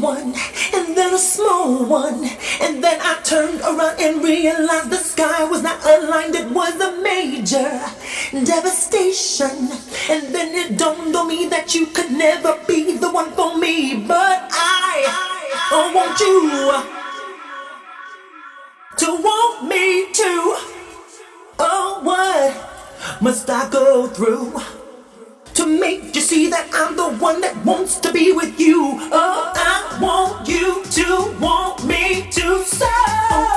one, and then a small one. And then I turned around and realized the sky was not aligned, it was a major devastation. And then it dawned on me that you could never be the one for me, but I, I want you to want me too. Oh, what must I go through? To make you see that I'm the one that wants to be with you. Oh, I want you to want me to so.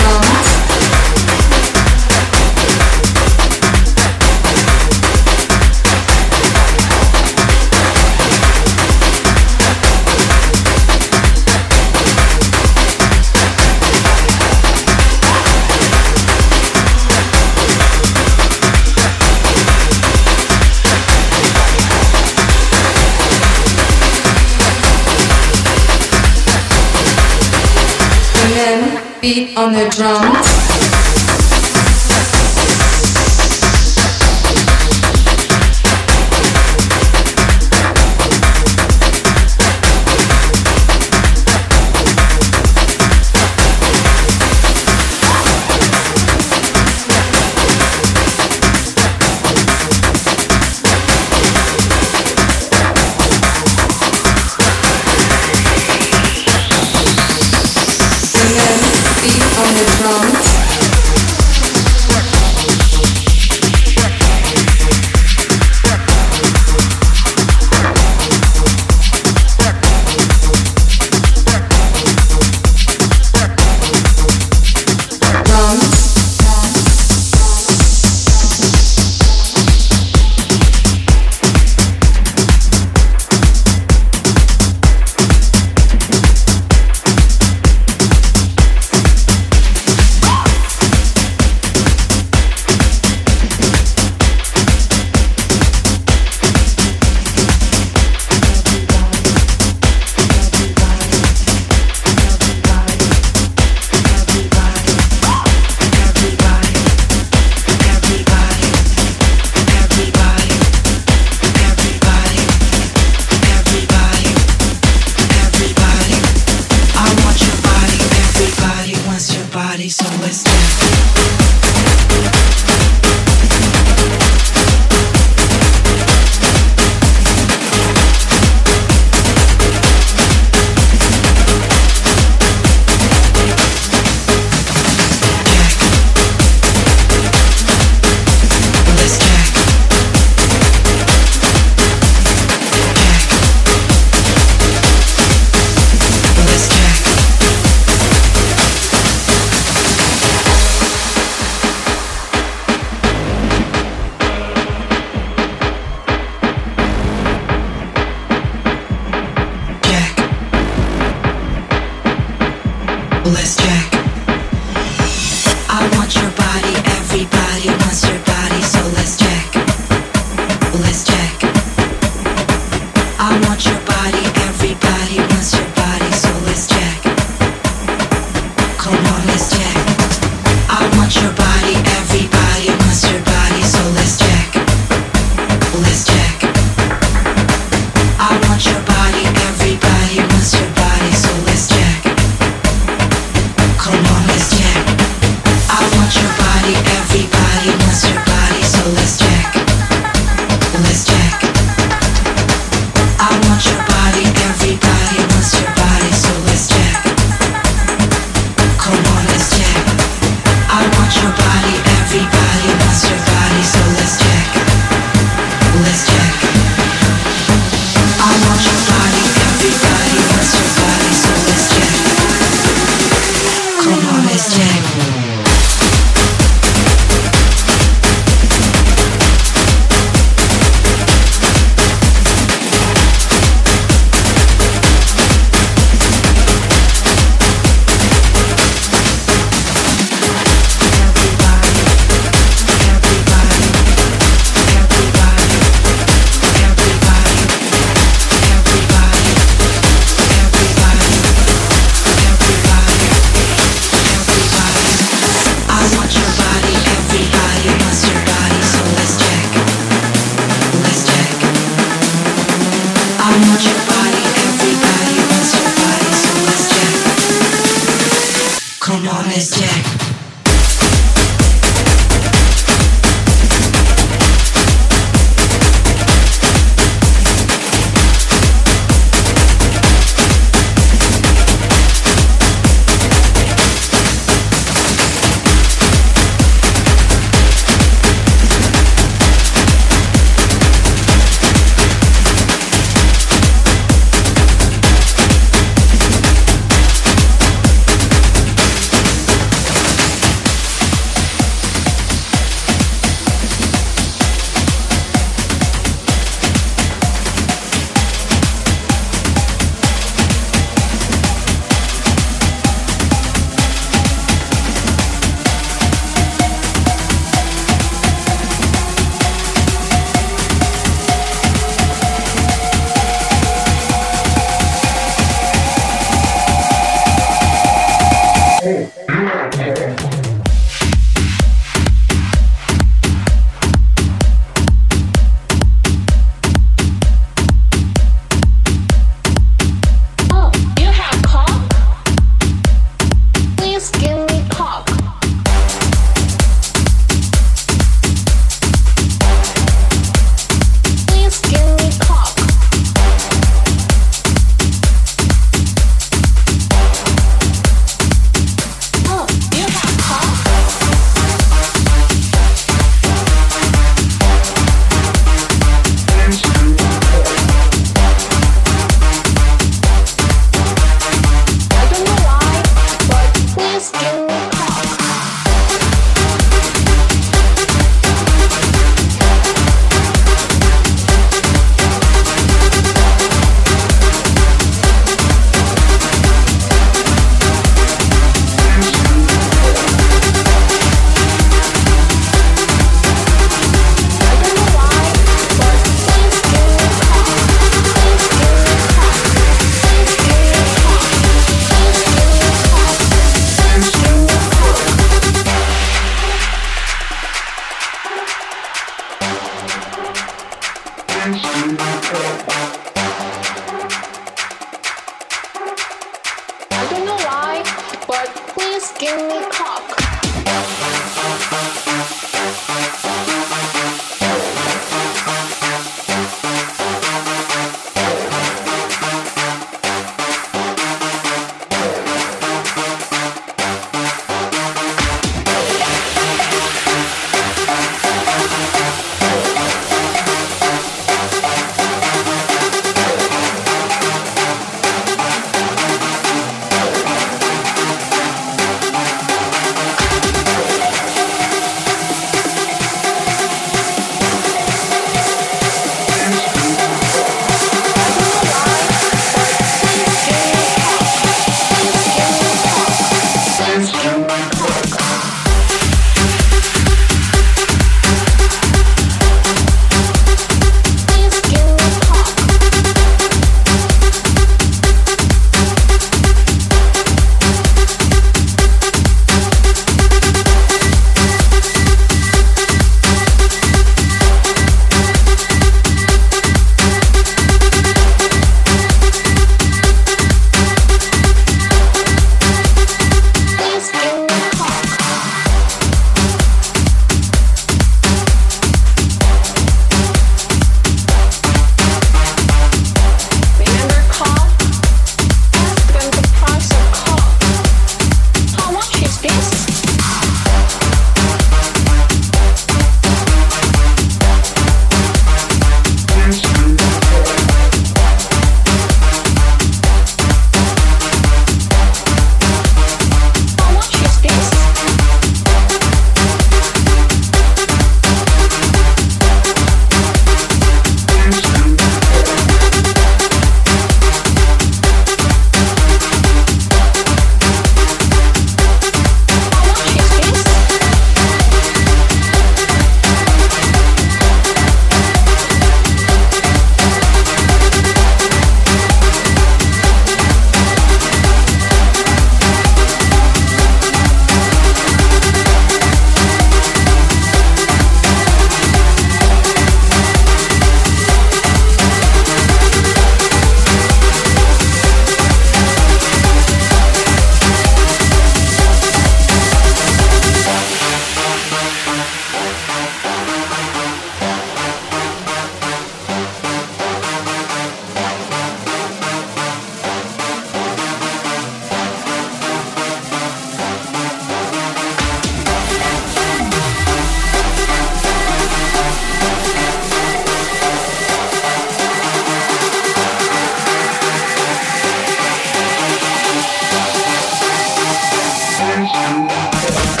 Música